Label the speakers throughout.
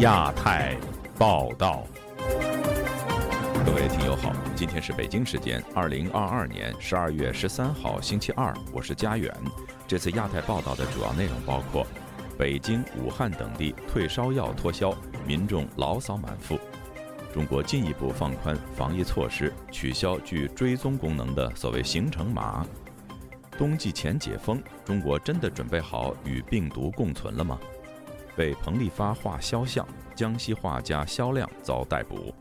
Speaker 1: 亚太报道，各位听友好，今天是北京时间二零二二年十二月十三号星期二，我是佳远。这次亚太报道的主要内容包括：北京、武汉等地退烧药脱销，民众牢骚满腹；中国进一步放宽防疫措施，取消具追踪功能的所谓行程码；冬季前解封，中国真的准备好与病毒共存了吗？被彭丽发画肖像，江西画家肖亮遭逮捕。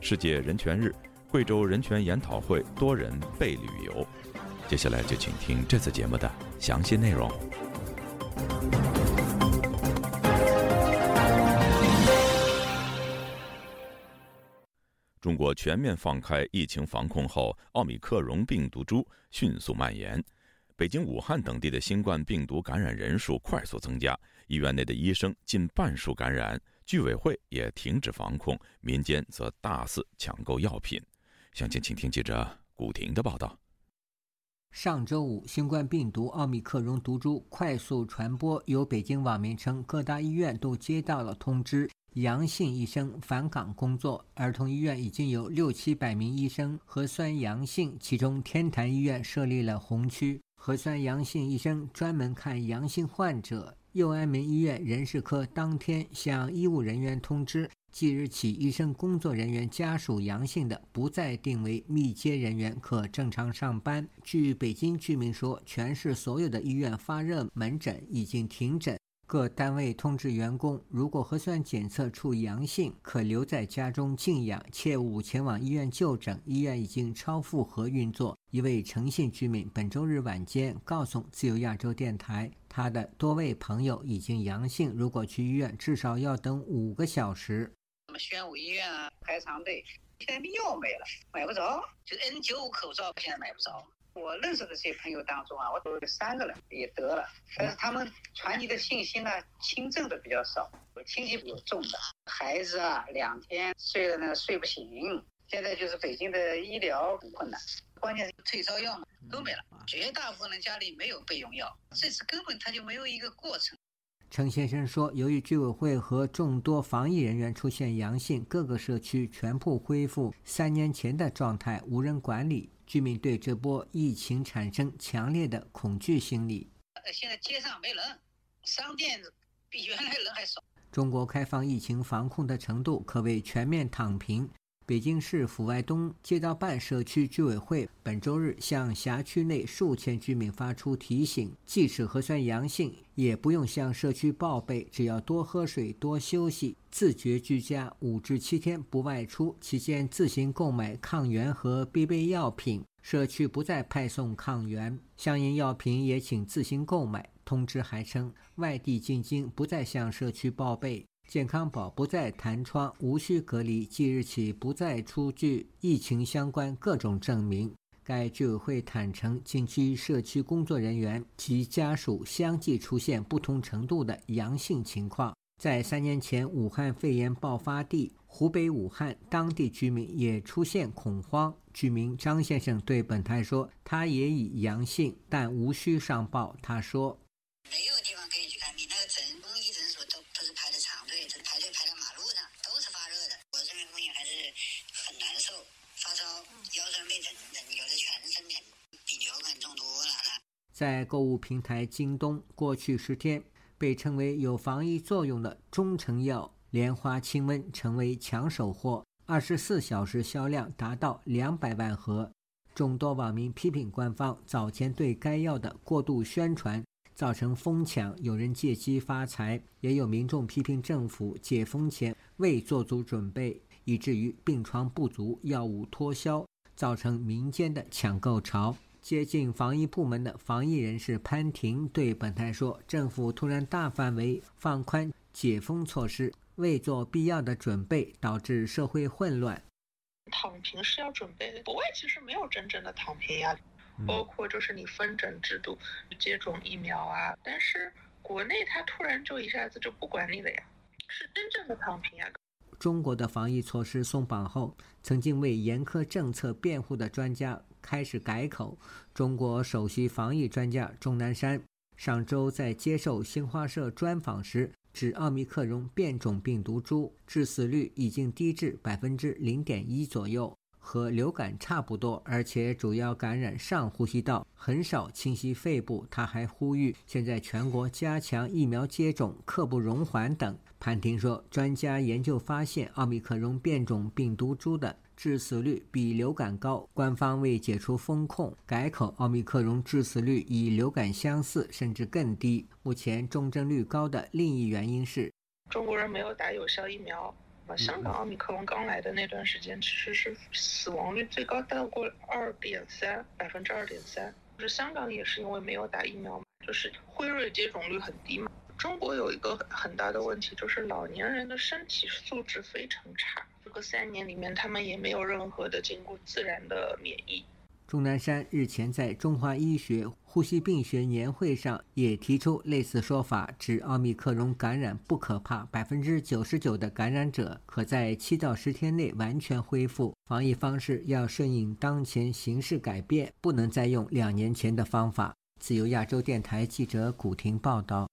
Speaker 1: 世界人权日，贵州人权研讨会多人被旅游。接下来就请听这次节目的详细内容。中国全面放开疫情防控后，奥密克戎病毒株迅速蔓延，北京、武汉等地的新冠病毒感染人数快速增加。医院内的医生近半数感染，居委会也停止防控，民间则大肆抢购药品。详情，请听记者古婷的报道。
Speaker 2: 上周五，新冠病毒奥密克戎毒株快速传播，有北京网民称，各大医院都接到了通知，阳性医生返岗工作。儿童医院已经有六七百名医生核酸阳性，其中天坛医院设立了红区，核酸阳性医生专门看阳性患者。佑安民医院人事科当天向医务人员通知，即日起，医生工作人员家属阳性的，不再定为密接人员，可正常上班。据北京居民说，全市所有的医院发热门诊已经停诊。各单位通知员工，如果核酸检测出阳性，可留在家中静养，切勿前往医院就诊。医院已经超负荷运作。一位诚信居民本周日晚间告诉自由亚洲电台，他的多位朋友已经阳性，如果去医院，至少要等五个小时。
Speaker 3: 什么宣武医院啊，排长队，现在药没了，买不着，就 N95 口罩现在买不着。我认识的这些朋友当中啊，我都有三个人也得了，但是他们传递的信息呢，轻症的比较少，亲戚有重的，孩子啊，两天睡了呢睡不醒，现在就是北京的医疗很困难，关键是退烧药嘛都没了，绝大部分人家里没有备用药，这次根本他就没有一个过程。
Speaker 2: 陈先生说，由于居委会和众多防疫人员出现阳性，各个社区全部恢复三年前的状态，无人管理。居民对这波疫情产生强烈的恐惧心理。
Speaker 3: 现在街上没人，商店比原来人还少。
Speaker 2: 中国开放疫情防控的程度可谓全面躺平。北京市阜外东街道办社区居委会本周日向辖区内数千居民发出提醒：即使核酸阳性，也不用向社区报备，只要多喝水、多休息，自觉居家五至七天不外出，期间自行购买抗原和必备药品。社区不再派送抗原，相应药品也请自行购买。通知还称，外地进京不再向社区报备。健康宝不再弹窗，无需隔离，即日起不再出具疫情相关各种证明。该居委会坦诚，近期社区工作人员及家属相继出现不同程度的阳性情况。在三年前武汉肺炎爆发地湖北武汉，当地居民也出现恐慌。居民张先生对本台说：“他也已阳性，但无需上报。”他说：“
Speaker 3: 没有地方可以去看病，那个诊公医诊所都都是排的长队，排队排到马路上，都是发热的。我这边风险还是很难受，发烧、腰酸背疼等，有的全身疼，比流感重多了。”
Speaker 2: 在购物平台京东，过去十天被称为有防疫作用的中成药莲花清瘟成为抢手货。二十四小时销量达到两百万盒，众多网民批评官方早前对该药的过度宣传，造成疯抢，有人借机发财，也有民众批评政府解封前未做足准备，以至于病床不足、药物脱销，造成民间的抢购潮。接近防疫部门的防疫人士潘婷对本台说：“政府突然大范围放宽解封措施。”未做必要的准备，导致社会混乱。
Speaker 4: 躺平是要准备的。国外其实没有真正的躺平呀，包括就是你分诊制度、接种疫苗啊。但是国内它突然就一下子就不管你了呀，是真正的躺平呀。
Speaker 2: 中国的防疫措施松绑后，曾经为严苛政策辩护的专家开始改口。中国首席防疫专家钟南山上周在接受新华社专访时。指奥密克戎变种病毒株致死率已经低至百分之零点一左右，和流感差不多，而且主要感染上呼吸道，很少侵袭肺部。他还呼吁现在全国加强疫苗接种，刻不容缓等。潘婷说，专家研究发现，奥密克戎变种病毒株的。致死率比流感高，官方未解除封控，改口奥密克戎致死率与流感相似，甚至更低。目前重症率高的另一原因是
Speaker 4: 中国人没有打有效疫苗。香港奥密克戎刚来的那段时间，其实是死亡率最高到过二点三百分之二点三。就是香港也是因为没有打疫苗嘛，就是辉瑞接种率很低嘛。中国有一个很大的问题，就是老年人的身体素质非常差。这三年里面，他们也没有任何的经过自然的免疫。
Speaker 2: 钟南山日前在中华医学呼吸病学年会上也提出类似说法，指奥密克戎感染不可怕，百分之九十九的感染者可在七到十天内完全恢复。防疫方式要顺应当前形势改变，不能再用两年前的方法。自由亚洲电台记者古婷报道。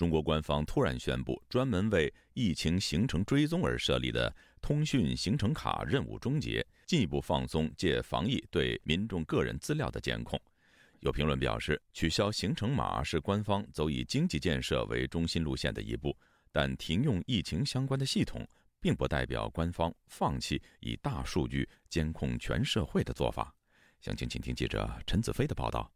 Speaker 1: 中国官方突然宣布，专门为疫情行程追踪而设立的通讯行程卡任务终结，进一步放松借防疫对民众个人资料的监控。有评论表示，取消行程码是官方走以经济建设为中心路线的一步，但停用疫情相关的系统，并不代表官方放弃以大数据监控全社会的做法。详情，请听记者陈子飞的报道。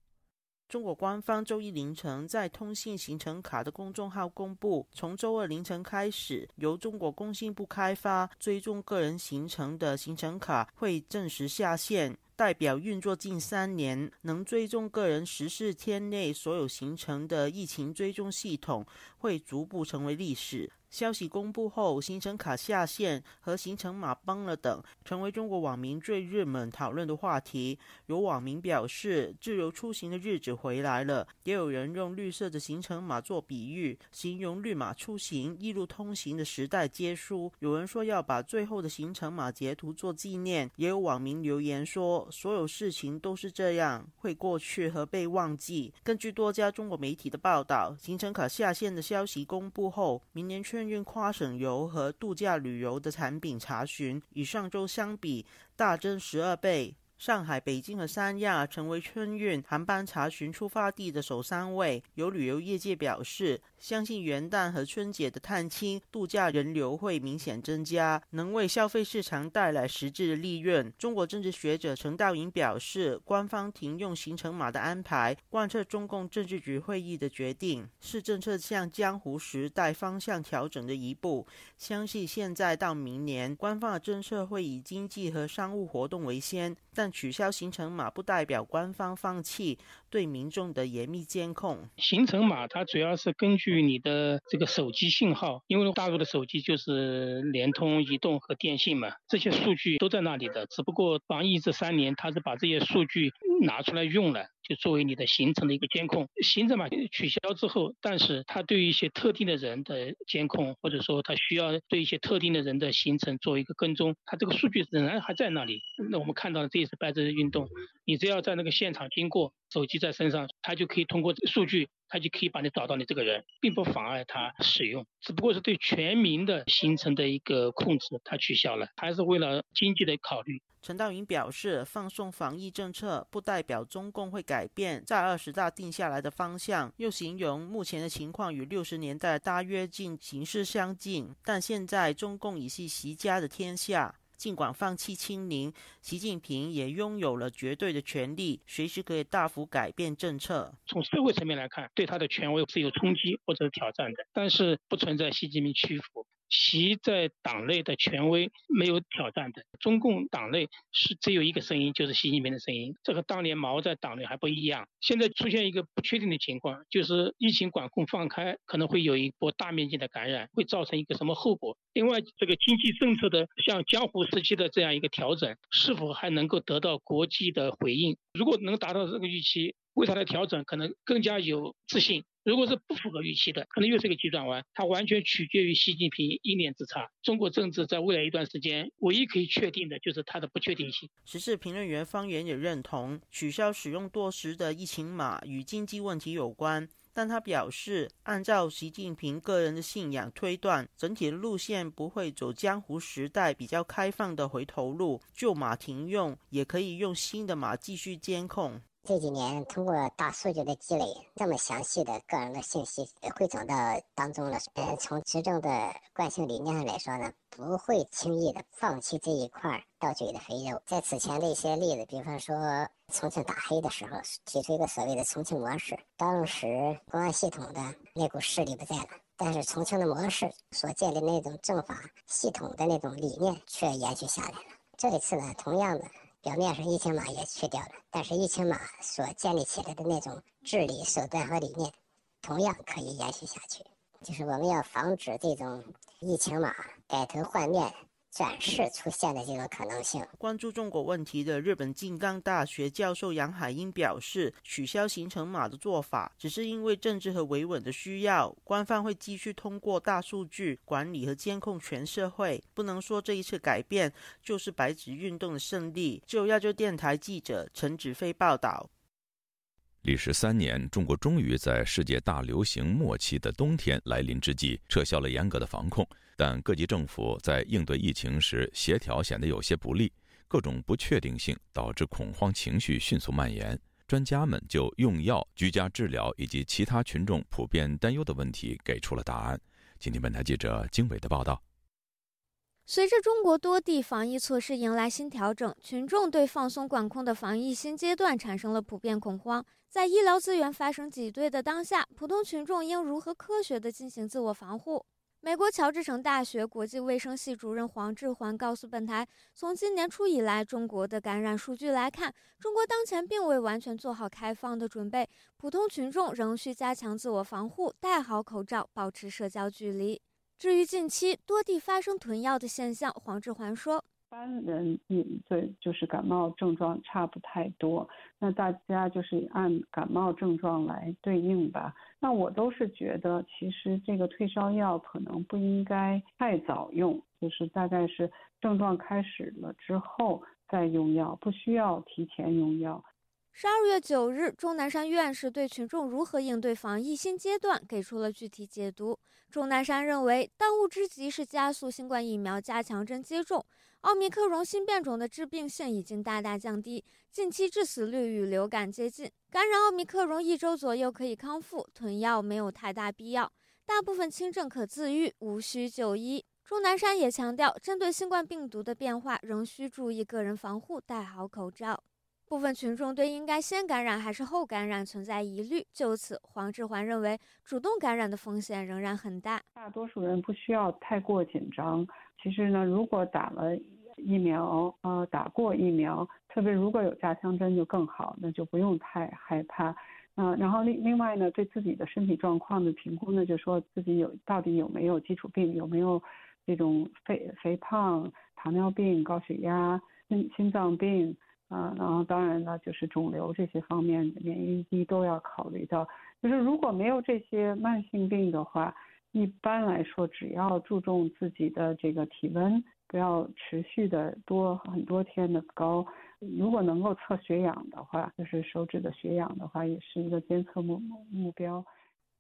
Speaker 5: 中国官方周一凌晨在通信行程卡的公众号公布，从周二凌晨开始，由中国工信部开发追踪个人行程的行程卡会正式下线，代表运作近三年，能追踪个人十四天内所有行程的疫情追踪系统会逐步成为历史。消息公布后，行程卡下线和行程码崩了等，成为中国网民最热门讨论的话题。有网民表示，自由出行的日子回来了；也有人用绿色的行程码做比喻，形容绿码出行、一路通行的时代结束。有人说要把最后的行程码截图做纪念。也有网民留言说，所有事情都是这样，会过去和被忘记。根据多家中国媒体的报道，行程卡下线的消息公布后，明年春。运跨省游和度假旅游的产品查询与上周相比大增十二倍。上海、北京和三亚成为春运航班查询出发地的首三位。有旅游业界表示，相信元旦和春节的探亲度假人流会明显增加，能为消费市场带来实质的利润。中国政治学者陈道颖表示，官方停用行程码的安排，贯彻中共政治局会议的决定，是政策向江湖时代方向调整的一步。相信现在到明年，官方的政策会以经济和商务活动为先，但。取消行程码不代表官方放弃对民众的严密监控。
Speaker 6: 行程码它主要是根据你的这个手机信号，因为大陆的手机就是联通、移动和电信嘛，这些数据都在那里的。只不过防疫这三年，它是把这些数据拿出来用了。就作为你的行程的一个监控，行程码取消之后，但是它对于一些特定的人的监控，或者说它需要对一些特定的人的行程做一个跟踪，它这个数据仍然还在那里。那我们看到的这一次白日运动，你只要在那个现场经过，手机在身上，它就可以通过数据，他就可以把你找到你这个人，并不妨碍他使用，只不过是对全民的行程的一个控制，他取消了，还是为了经济的考虑。
Speaker 5: 陈道云表示，放松防疫政策不代表中共会改变在二十大定下来的方向，又形容目前的情况与六十年代大跃进形势相近，但现在中共已是习家的天下，尽管放弃清零，习近平也拥有了绝对的权利，随时可以大幅改变政策。
Speaker 6: 从社会层面来看，对他的权威是有冲击或者挑战的，但是不存在习近平屈服。其在党内的权威没有挑战的，中共党内是只有一个声音，就是习近平的声音。这和当年毛在党内还不一样。现在出现一个不确定的情况，就是疫情管控放开，可能会有一波大面积的感染，会造成一个什么后果？另外，这个经济政策的像江湖时期的这样一个调整，是否还能够得到国际的回应？如果能达到这个预期，为它的调整可能更加有自信。如果是不符合预期的，可能又是个急转弯。它完全取决于习近平一念之差。中国政治在未来一段时间，唯一可以确定的就是它的不确定性。
Speaker 5: 时事评论员方源也认同，取消使用多时的疫情码与经济问题有关。但他表示，按照习近平个人的信仰推断，整体的路线不会走江湖时代比较开放的回头路，旧码停用，也可以用新的码继续监控。
Speaker 7: 这几年通过大数据的积累，这么详细的个人的信息汇总到当中了。呃，从执政的惯性理念上来说呢，不会轻易的放弃这一块到嘴的肥肉。在此前的一些例子，比方说重庆打黑的时候，提出一个所谓的重庆模式，当时公安系统的那股势力不在了，但是重庆的模式所建立那种政法系统的那种理念却延续下来了。这一次呢，同样的。表面上疫情码也去掉了，但是疫情码所建立起来的那种治理手段和理念，同样可以延续下去。就是我们要防止这种疫情码改头换面。展示出现的这个可能性。
Speaker 5: 关注中国问题的日本静冈大学教授杨海英表示，取消行程码的做法只是因为政治和维稳的需要，官方会继续通过大数据管理和监控全社会，不能说这一次改变就是白纸运动的胜利。就亚洲电台记者陈子飞报道。
Speaker 1: 历时三年，中国终于在世界大流行末期的冬天来临之际，撤销了严格的防控。但各级政府在应对疫情时协调显得有些不利，各种不确定性导致恐慌情绪迅速蔓延。专家们就用药、居家治疗以及其他群众普遍担忧的问题给出了答案。今天，本台记者经纬的报道。
Speaker 8: 随着中国多地防疫措施迎来新调整，群众对放松管控的防疫新阶段产生了普遍恐慌。在医疗资源发生挤兑的当下，普通群众应如何科学地进行自我防护？美国乔治城大学国际卫生系主任黄志环告诉本台，从今年初以来，中国的感染数据来看，中国当前并未完全做好开放的准备，普通群众仍需加强自我防护，戴好口罩，保持社交距离。至于近期多地发生囤药的现象，黄志环说。
Speaker 9: 一般人嗯，对，就是感冒症状差不太多，那大家就是按感冒症状来对应吧。那我都是觉得，其实这个退烧药可能不应该太早用，就是大概是症状开始了之后再用药，不需要提前用药。
Speaker 8: 十二月九日，钟南山院士对群众如何应对防疫新阶段给出了具体解读。钟南山认为，当务之急是加速新冠疫苗加强针接种。奥密克戎新变种的致病性已经大大降低，近期致死率与流感接近。感染奥密克戎一周左右可以康复，囤药没有太大必要。大部分轻症可自愈，无需就医。钟南山也强调，针对新冠病毒的变化，仍需注意个人防护，戴好口罩。部分群众对应该先感染还是后感染存在疑虑，就此，黄志环认为，主动感染的风险仍然很大。
Speaker 9: 大多数人不需要太过紧张。其实呢，如果打了疫苗，呃，打过疫苗，特别如果有加强针就更好，那就不用太害怕。嗯，然后另另外呢，对自己的身体状况的评估呢，就说自己有到底有没有基础病，有没有这种肥肥胖、糖尿病、高血压、心心脏病，啊，然后当然呢，就是肿瘤这些方面免疫力都要考虑到。就是如果没有这些慢性病的话。一般来说，只要注重自己的这个体温，不要持续的多很多天的高。如果能够测血氧的话，就是手指的血氧的话，也是一个监测目目标。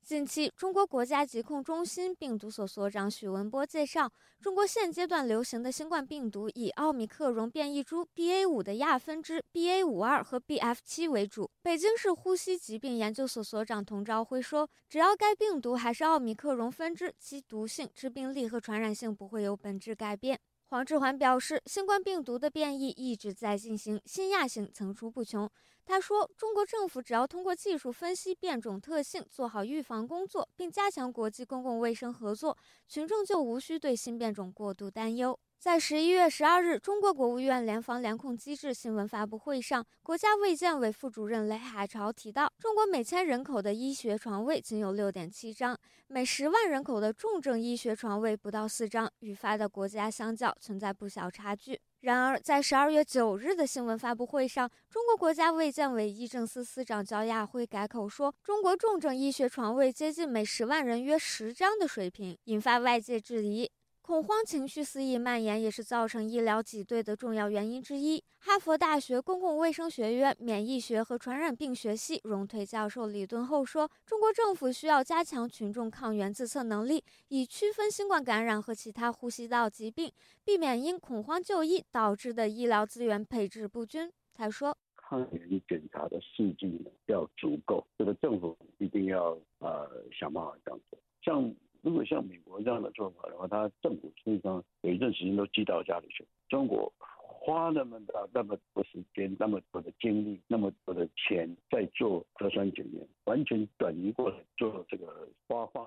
Speaker 8: 近期，中国国家疾控中心病毒所所长许文波介绍，中国现阶段流行的新冠病毒以奥密克戎变异株 BA 五的亚分支 BA 五二和 BF 七为主。北京市呼吸疾病研究所所长童朝辉说，只要该病毒还是奥密克戎分支，其毒性、致病力和传染性不会有本质改变。黄志环表示，新冠病毒的变异一直在进行，新亚型层出不穷。他说：“中国政府只要通过技术分析变种特性，做好预防工作，并加强国际公共卫生合作，群众就无需对新变种过度担忧。”在十一月十二日，中国国务院联防联控机制新闻发布会上，国家卫健委副主任雷海潮提到，中国每千人口的医学床位仅有六点七张，每十万人口的重症医学床位不到四张，与发达国家相较存在不小差距。然而，在十二月九日的新闻发布会上，中国国家卫健委医政司司长焦亚辉改口说，中国重症医学床位接近每十万人约十张的水平，引发外界质疑。恐慌情绪肆意蔓延，也是造成医疗挤兑的重要原因之一。哈佛大学公共卫生学院免疫学和传染病学系荣退教授李敦厚说：“中国政府需要加强群众抗原自测能力，以区分新冠感染和其他呼吸道疾病，避免因恐慌就医导致的医疗资源配置不均。”他说：“
Speaker 10: 抗原检查的试剂要足够，这个政府一定要呃想办法这样做。像。”如果像美国这样的做法的话，他政府实际上有一段时间都寄到家里去。中国花那么大、那么多时间、那么多的精力、那么多的钱在做核酸检验，完全转移过来做这个花花。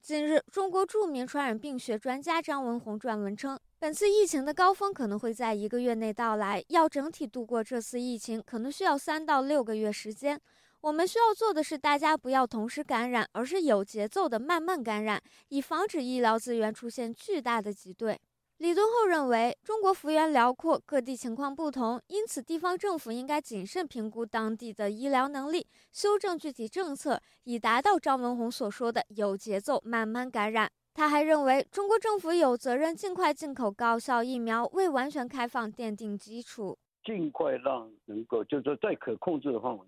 Speaker 8: 近日，中国著名传染病学专家张文宏撰文称，本次疫情的高峰可能会在一个月内到来，要整体度过这次疫情，可能需要三到六个月时间。我们需要做的是，大家不要同时感染，而是有节奏的慢慢感染，以防止医疗资源出现巨大的挤兑。李敦厚认为，中国幅员辽阔，各地情况不同，因此地方政府应该谨慎评估当地的医疗能力，修正具体政策，以达到张文宏所说的有节奏慢慢感染。他还认为，中国政府有责任尽快进口高效疫苗，为完全开放奠定基础。
Speaker 10: 尽快让能够，就是说在可控制的范围。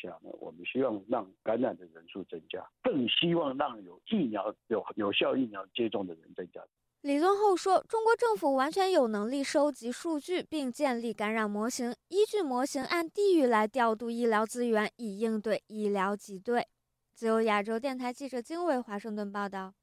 Speaker 10: 下呢，我们希望让感染的人数增加，更希望让有疫苗有有效疫苗接种的人增加。
Speaker 8: 李宗厚说，中国政府完全有能力收集数据并建立感染模型，依据模型按地域来调度医疗资源，以应对医疗挤兑。自由亚洲电台记者经纬华盛顿报道。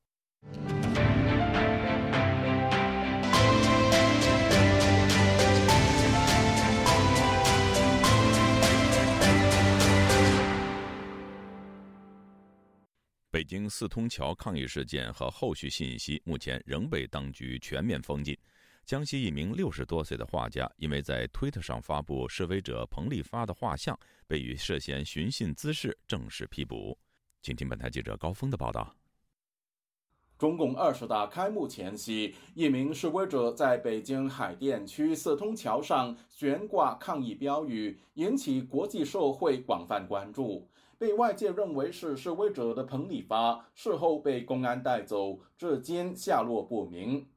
Speaker 1: 北京四通桥抗议事件和后续信息目前仍被当局全面封禁。江西一名六十多岁的画家，因为在推特上发布示威者彭丽发的画像，被以涉嫌寻衅滋事正式批捕。请听本台记者高峰的报道。
Speaker 11: 中共二十大开幕前夕，一名示威者在北京海淀区四通桥上悬挂抗议标语，引起国际社会广泛关注。被外界认为是示威者的彭丽发，事后被公安带走，至今下落不明。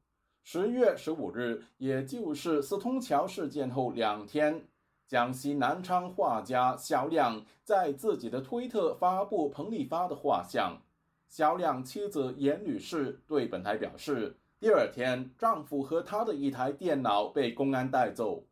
Speaker 11: 十月十五日，也就是四通桥事件后两天，江西南昌画家肖亮在自己的推特发布彭丽发的画像。肖亮妻子严女士对本台表示，第二天，丈夫和他的一台电脑被公安带走。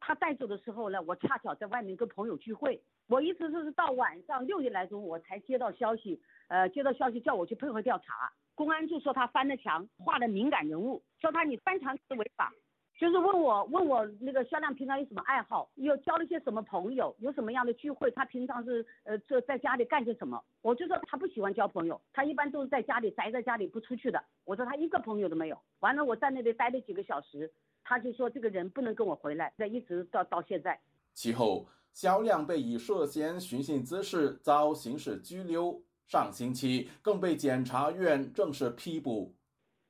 Speaker 12: 他带走的时候呢，我恰巧在外面跟朋友聚会。我一直是到晚上六点来钟，我才接到消息，呃，接到消息叫我去配合调查。公安就说他翻了墙，画了敏感人物，说他你翻墙是违法，就是问我问我那个肖亮平常有什么爱好，有交了些什么朋友，有什么样的聚会，他平常是呃这在家里干些什么？我就说他不喜欢交朋友，他一般都是在家里宅在家里不出去的。我说他一个朋友都没有。完了我在那里待了几个小时，他就说这个人不能跟我回来，这一直到到现在。
Speaker 11: 其后。肖亮被以涉嫌寻衅滋事遭刑事拘留，上星期更被检察院正式批捕。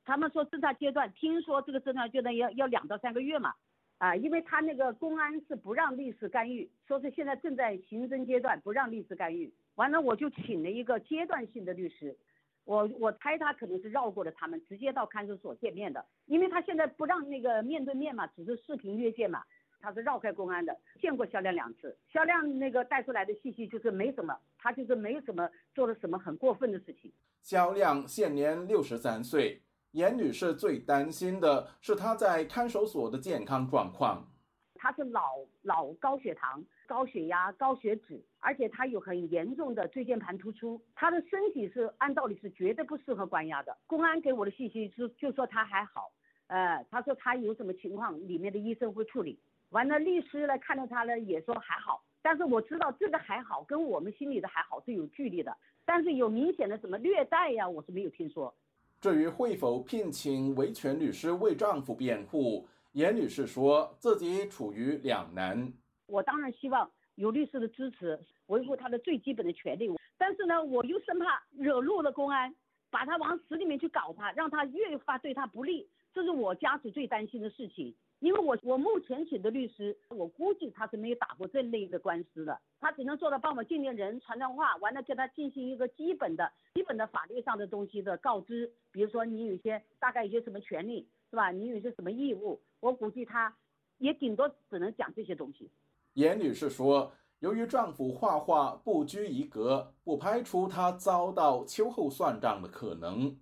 Speaker 12: 他们说侦查阶段，听说这个侦查阶段要要两到三个月嘛，啊，因为他那个公安是不让律师干预，说是现在正在刑侦阶段，不让律师干预。完了，我就请了一个阶段性的律师，我我猜他可能是绕过了他们，直接到看守所见面的，因为他现在不让那个面对面嘛，只是视频约见嘛。他是绕开公安的，见过肖亮两次。肖亮那个带出来的信息就是没什么，他就是没有什么做了什么很过分的事情。
Speaker 11: 肖亮现年六十三岁，严女士最担心的是他在看守所的健康状况。
Speaker 12: 他是老老高血糖、高血压、高血脂，而且他有很严重的椎间盘突出，他的身体是按道理是绝对不适合关押的。公安给我的信息是就说他还好，呃，他说他有什么情况，里面的医生会处理。完了，律师呢看到他呢也说还好，但是我知道这个还好跟我们心里的还好是有距离的，但是有明显的什么虐待呀，我是没有听说。
Speaker 11: 至于会否聘请维权律师为丈夫辩护，严女士说自己处于两难。
Speaker 12: 我当然希望有律师的支持，维护他的最基本的权利，但是呢，我又生怕惹怒了公安，把他往死里面去搞他，让他越发对他不利，这是我家属最担心的事情。因为我我目前请的律师，我估计他是没有打过这类的官司的，他只能做到帮我鉴定人传传话，完了给他进行一个基本的、基本的法律上的东西的告知，比如说你有些大概有些什么权利，是吧？你有些什么义务，我估计他也顶多只能讲这些东西。
Speaker 11: 严女士说，由于丈夫画画不拘一格，不排除他遭到秋后算账的可能。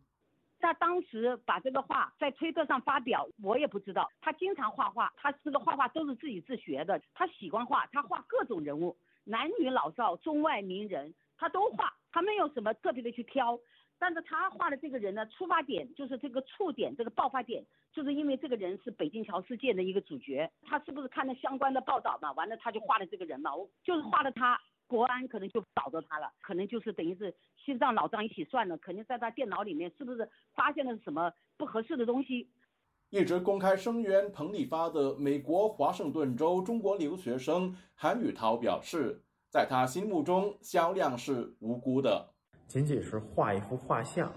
Speaker 12: 他当时把这个画在推特上发表，我也不知道。他经常画画，他这个画画都是自己自学的。他喜欢画，他画各种人物，男女老少、中外名人，他都画。他没有什么特别的去挑，但是他画的这个人呢，出发点就是这个触点，这个爆发点，就是因为这个人是北京桥事件的一个主角。他是不是看了相关的报道嘛？完了他就画了这个人嘛，我就是画了他。国安可能就找着他了，可能就是等于是心脏脑脏一起算了，肯定在他电脑里面是不是发现了什么不合适的东西？
Speaker 11: 一直公开声援彭丽发的美国华盛顿州中国留学生韩宇涛表示，在他心目中，肖亮是无辜的，
Speaker 13: 仅仅是画一幅画像，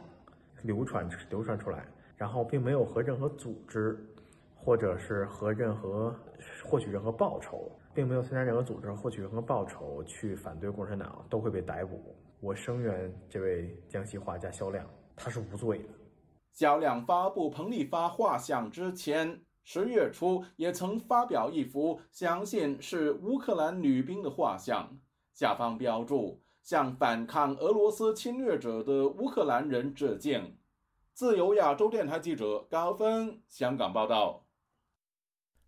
Speaker 13: 流传流传出来，然后并没有和任何组织，或者是和任何获取任何报酬。并没有参加任何组织获取任何报酬去反对共产党，都会被逮捕。我声援这位江西画家肖亮，他是无罪的。
Speaker 11: 肖亮发布彭丽发画像之前，十月初也曾发表一幅相信是乌克兰女兵的画像，下方标注“向反抗俄罗斯侵略者的乌克兰人致敬”。自由亚洲电台记者高峰香港报道。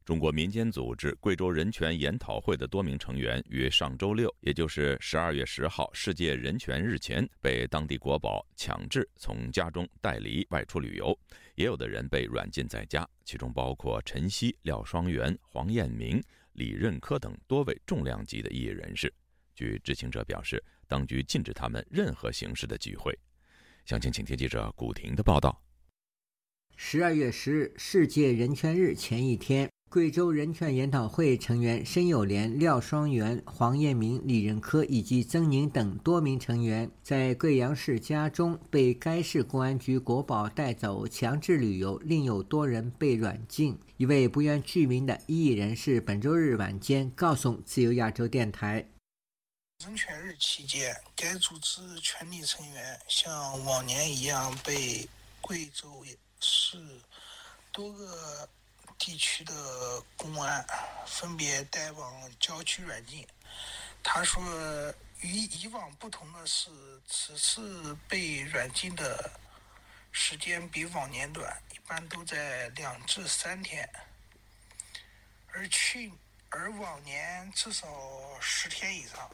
Speaker 1: 中国民间组织贵州人权研讨会的多名成员于上周六，也就是十二月十号世界人权日前，被当地国宝强制从家中带离外出旅游。也有的人被软禁在家，其中包括陈曦、廖双元、黄彦明、李任科等多位重量级的艺人士。据知情者表示，当局禁止他们任何形式的聚会。详情，请听记者古婷的报道。
Speaker 2: 十二月十日，世界人权日前一天。贵州人权研讨会成员申友莲、廖双元、黄彦明、李仁科以及曾宁等多名成员，在贵阳市家中被该市公安局国保带走强制旅游，另有多人被软禁。一位不愿具名的异议人士本周日晚间告诉自由亚洲电台：“
Speaker 14: 人权日期间，该组织全体成员像往年一样被贵州市多个。”地区的公安分别带往郊区软禁。他说，与以往不同的是，此次被软禁的时间比往年短，一般都在两至三天，而去而往年至少十天以上。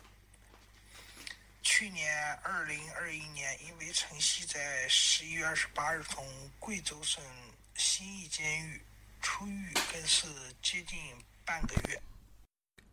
Speaker 14: 去年二零二一年，因为陈曦在十一月二十八日从贵州省新义监狱。出狱更是接近半个月。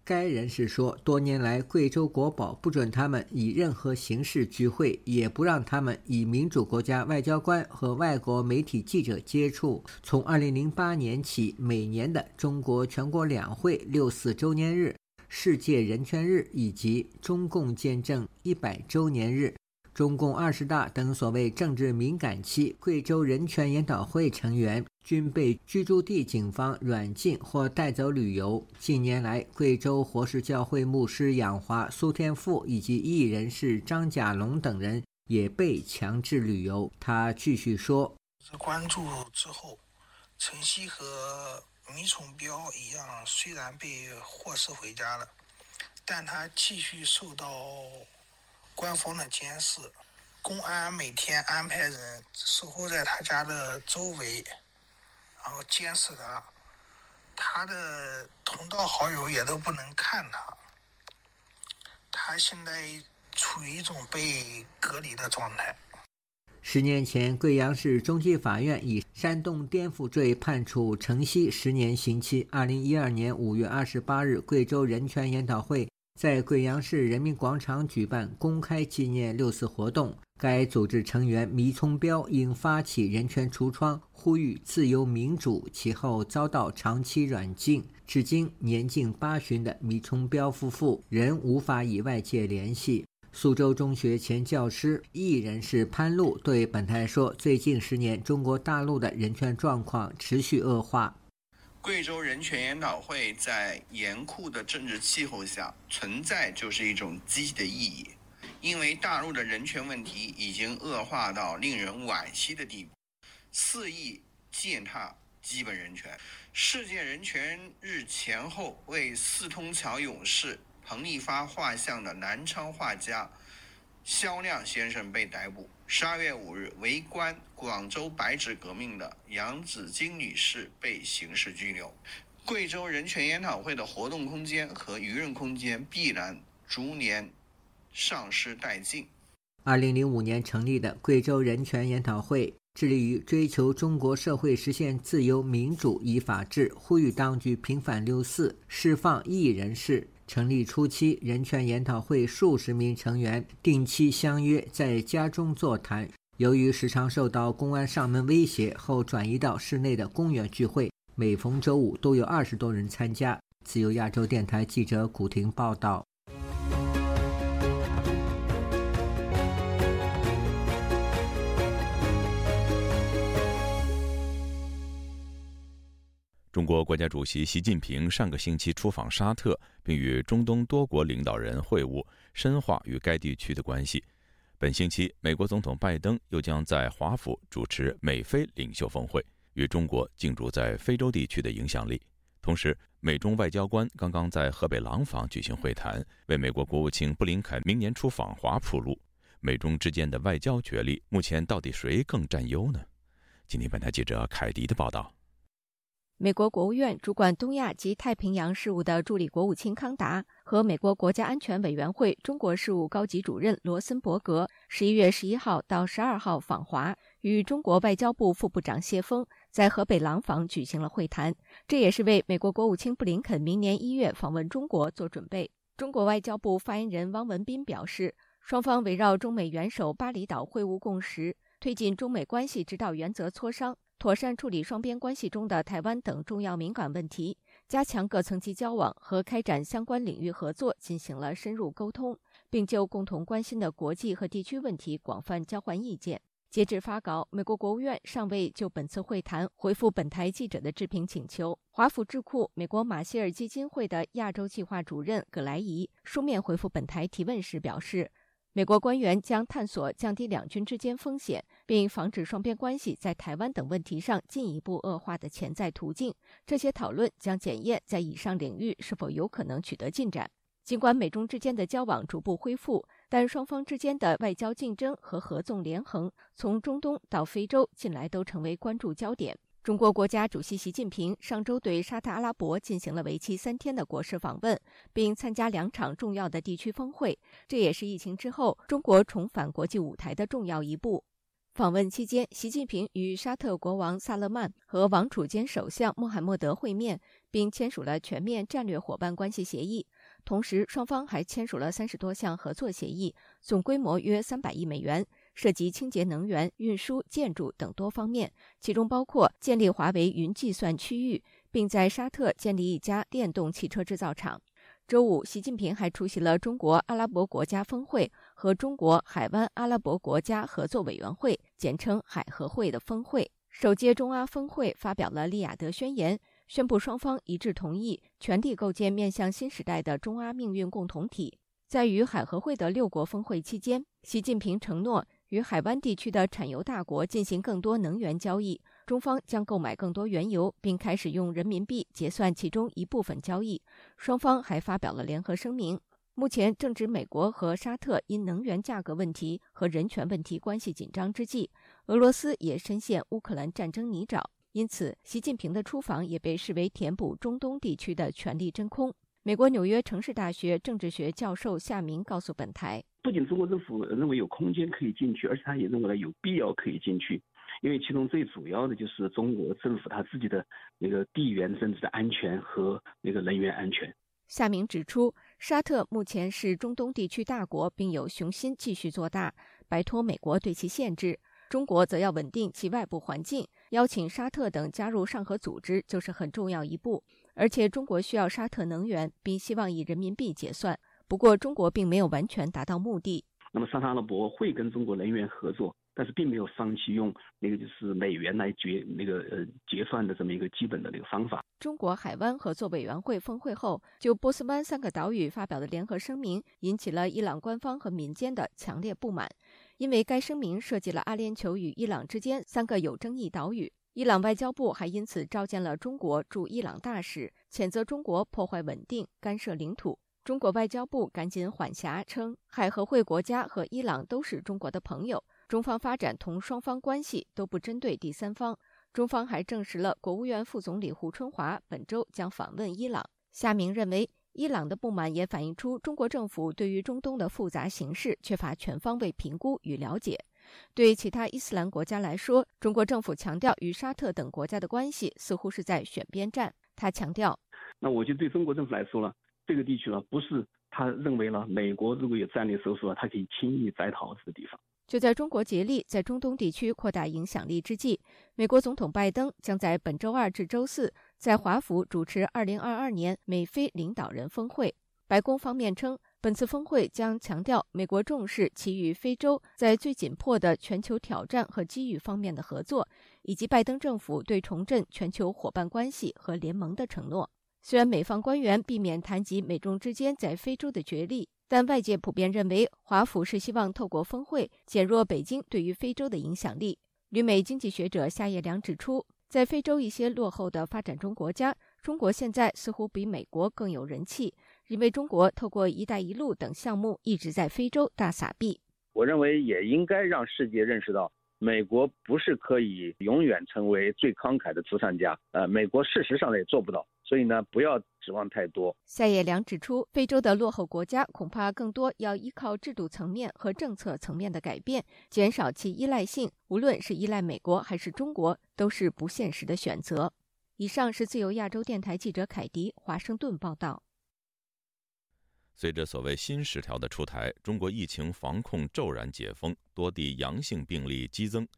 Speaker 2: 该人士说，多年来，贵州国宝不准他们以任何形式聚会，也不让他们以民主国家外交官和外国媒体记者接触。从2008年起，每年的中国全国两会六四周年日、世界人权日以及中共建政一百周年日。中共二十大等所谓政治敏感期，贵州人权研讨会成员均被居住地警方软禁或带走旅游。近年来，贵州活石教会牧师杨华、苏天富以及艺人士张甲龙等人也被强制旅游。他继续说：“
Speaker 14: 关注之后，陈曦和米崇彪一样，虽然被获释回家了，但他继续受到。”官方的监视，公安每天安排人守候在他家的周围，然后监视他，他的同道好友也都不能看他，他现在处于一种被隔离的状态。
Speaker 2: 十年前，贵阳市中级法院以煽动颠覆罪判处陈曦十年刑期。二零一二年五月二十八日，贵州人权研讨会。在贵阳市人民广场举办公开纪念六四活动，该组织成员米聪彪因发起人权橱窗，呼吁自由民主，其后遭到长期软禁。至今年近八旬的米聪彪夫妇仍无法与外界联系。苏州中学前教师、艺人士潘露对本台说：“最近十年，中国大陆的人权状况持续恶化。”
Speaker 15: 贵州人权研讨会在严酷的政治气候下存在，就是一种积极的意义，因为大陆的人权问题已经恶化到令人惋惜的地步，肆意践踏基本人权。世界人权日前后，为四通桥勇士彭丽发画像的南昌画家肖亮先生被逮捕。十二月五日，围观广州白纸革命的杨子金女士被刑事拘留。贵州人权研讨会的活动空间和舆论空间必然逐年丧失殆尽。
Speaker 2: 二零零五年成立的贵州人权研讨会，致力于追求中国社会实现自由民主与法治，呼吁当局平反六四，释放异议人士。成立初期，人权研讨会数十名成员定期相约在家中座谈。由于时常受到公安上门威胁，后转移到室内的公园聚会，每逢周五都有二十多人参加。自由亚洲电台记者古婷报道。
Speaker 1: 中国国家主席习近平上个星期出访沙特，并与中东多国领导人会晤，深化与该地区的关系。本星期，美国总统拜登又将在华府主持美非领袖峰会，与中国竞逐在非洲地区的影响力。同时，美中外交官刚刚在河北廊坊举行会谈，为美国国务卿布林肯明年出访华铺路。美中之间的外交角力，目前到底谁更占优呢？今天，本台记者凯迪的报道。
Speaker 16: 美国国务院主管东亚及太平洋事务的助理国务卿康达和美国国家安全委员会中国事务高级主任罗森伯格十一月十一号到十二号访华，与中国外交部副部长谢锋在河北廊坊举行了会谈。这也是为美国国务卿布林肯明年一月访问中国做准备。中国外交部发言人汪文斌表示，双方围绕中美元首巴厘岛会晤共识，推进中美关系指导原则磋商。妥善处理双边关系中的台湾等重要敏感问题，加强各层级交往和开展相关领域合作进行了深入沟通，并就共同关心的国际和地区问题广泛交换意见。截至发稿，美国国务院尚未就本次会谈回复本台记者的置评请求。华府智库美国马歇尔基金会的亚洲计划主任葛莱仪书面回复本台提问时表示。美国官员将探索降低两军之间风险，并防止双边关系在台湾等问题上进一步恶化的潜在途径。这些讨论将检验在以上领域是否有可能取得进展。尽管美中之间的交往逐步恢复，但双方之间的外交竞争和合纵连横，从中东到非洲，近来都成为关注焦点。中国国家主席习近平上周对沙特阿拉伯进行了为期三天的国事访问，并参加两场重要的地区峰会，这也是疫情之后中国重返国际舞台的重要一步。访问期间，习近平与沙特国王萨勒曼和王储兼首相穆罕默德会面，并签署了全面战略伙伴关系协议。同时，双方还签署了三十多项合作协议，总规模约三百亿美元。涉及清洁能源、运输、建筑等多方面，其中包括建立华为云计算区域，并在沙特建立一家电动汽车制造厂。周五，习近平还出席了中国阿拉伯国家峰会和中国海湾阿拉伯国家合作委员会（简称海合会）的峰会。首届中阿峰会发表了利雅得宣言，宣布双方一致同意全力构建面向新时代的中阿命运共同体。在与海合会的六国峰会期间，习近平承诺。与海湾地区的产油大国进行更多能源交易，中方将购买更多原油，并开始用人民币结算其中一部分交易。双方还发表了联合声明。目前正值美国和沙特因能源价格问题和人权问题关系紧张之际，俄罗斯也深陷乌克兰战争泥沼，因此习近平的出访也被视为填补中东地区的权力真空。美国纽约城市大学政治学教授夏明告诉本台。
Speaker 17: 不仅中国政府认为有空间可以进去，而且他也认为有必要可以进去，因为其中最主要的就是中国政府他自己的那个地缘政治的安全和那个能源安全。
Speaker 16: 夏明指出，沙特目前是中东地区大国，并有雄心继续做大，摆脱美国对其限制。中国则要稳定其外部环境，邀请沙特等加入上合组织就是很重要一步。而且中国需要沙特能源，并希望以人民币结算。不过，中国并没有完全达到目的。
Speaker 17: 那么沙特阿拉伯会跟中国能源合作，但是并没有放弃用那个就是美元来结那个呃结算的这么一个基本的那个方法。
Speaker 16: 中国海湾合作委员会峰会后，就波斯湾三个岛屿发表的联合声明，引起了伊朗官方和民间的强烈不满，因为该声明涉及了阿联酋与伊朗之间三个有争议岛屿。伊朗外交部还因此召见了中国驻伊朗大使，谴责中国破坏稳定、干涉领土。中国外交部赶紧缓颊称，海合会国家和伊朗都是中国的朋友，中方发展同双方关系都不针对第三方。中方还证实了国务院副总理胡春华本周将访问伊朗。夏明认为，伊朗的不满也反映出中国政府对于中东的复杂形势缺乏全方位评估与了解。对其他伊斯兰国家来说，中国政府强调与沙特等国家的关系似乎是在选边站。他强调：“
Speaker 17: 那我就对中国政府来说呢，这个地区呢，不是他认为呢，美国如果有战略收缩，他可以轻易摘桃子的地方。”
Speaker 16: 就在中国竭力在中东地区扩大影响力之际，美国总统拜登将在本周二至周四在华府主持2022年美非领导人峰会。白宫方面称，本次峰会将强调美国重视其与非洲在最紧迫的全球挑战和机遇方面的合作，以及拜登政府对重振全球伙伴关系和联盟的承诺。虽然美方官员避免谈及美中之间在非洲的角力。但外界普遍认为，华府是希望透过峰会减弱北京对于非洲的影响力。旅美经济学者夏叶良指出，在非洲一些落后的发展中国家，中国现在似乎比美国更有人气，因为中国透过“一带一路”等项目一直在非洲大撒币。
Speaker 18: 我认为也应该让世界认识到，美国不是可以永远成为最慷慨的慈善家。呃，美国事实上也做不到。所以呢，不要指望太多。
Speaker 16: 夏野良指出，非洲的落后国家恐怕更多要依靠制度层面和政策层面的改变，减少其依赖性。无论是依赖美国还是中国，都是不现实的选择。以上是自由亚洲电台记者凯迪华盛顿报道。
Speaker 1: 随着所谓新十条的出台，中国疫情防控骤然解封，多地阳性病例激增。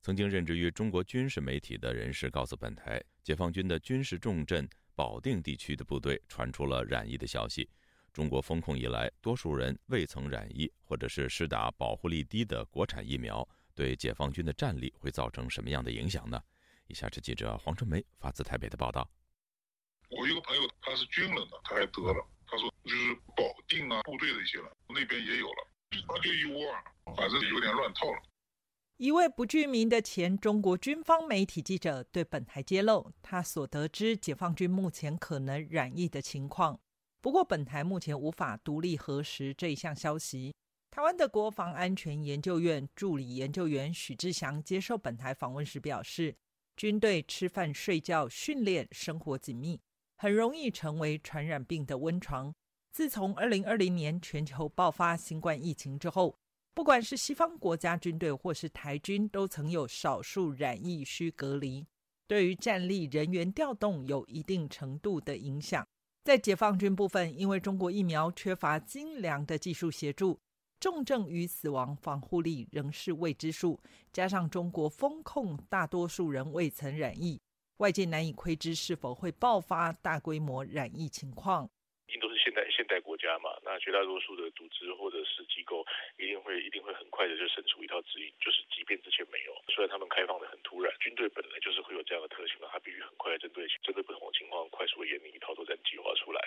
Speaker 1: 曾经任职于中国军事媒体的人士告诉本台，解放军的军事重镇。保定地区的部队传出了染疫的消息。中国封控以来，多数人未曾染疫，或者是施打保护力低的国产疫苗，对解放军的战力会造成什么样的影响呢？以下是记者黄春梅发自台北的报道。
Speaker 19: 我一个朋友他是军人的，他还得了，他说就是保定啊部队的一些了，那边也有了，他就一窝，反正有点乱套了。
Speaker 20: 一位不具名的前中国军方媒体记者对本台揭露，他所得知解放军目前可能染疫的情况。不过，本台目前无法独立核实这一项消息。台湾的国防安全研究院助理研究员许志祥接受本台访问时表示，军队吃饭、睡觉、训练、生活紧密，很容易成为传染病的温床。自从二零二零年全球爆发新冠疫情之后，不管是西方国家军队或是台军，都曾有少数染疫需隔离，对于战力人员调动有一定程度的影响。在解放军部分，因为中国疫苗缺乏精良的技术协助，重症与死亡防护力仍是未知数。加上中国风控，大多数人未曾染疫，外界难以窥知是否会爆发大规模染疫情况。
Speaker 21: 现代现代国家嘛，那绝大多数的组织或者是机构一定会一定会很快的就生出一套指引，就是即便之前没有，虽然他们开放的很突然，军队本来就是会有这样的特性嘛，他必须很快针对针对不同的情况快速演拟一套作战计划出来，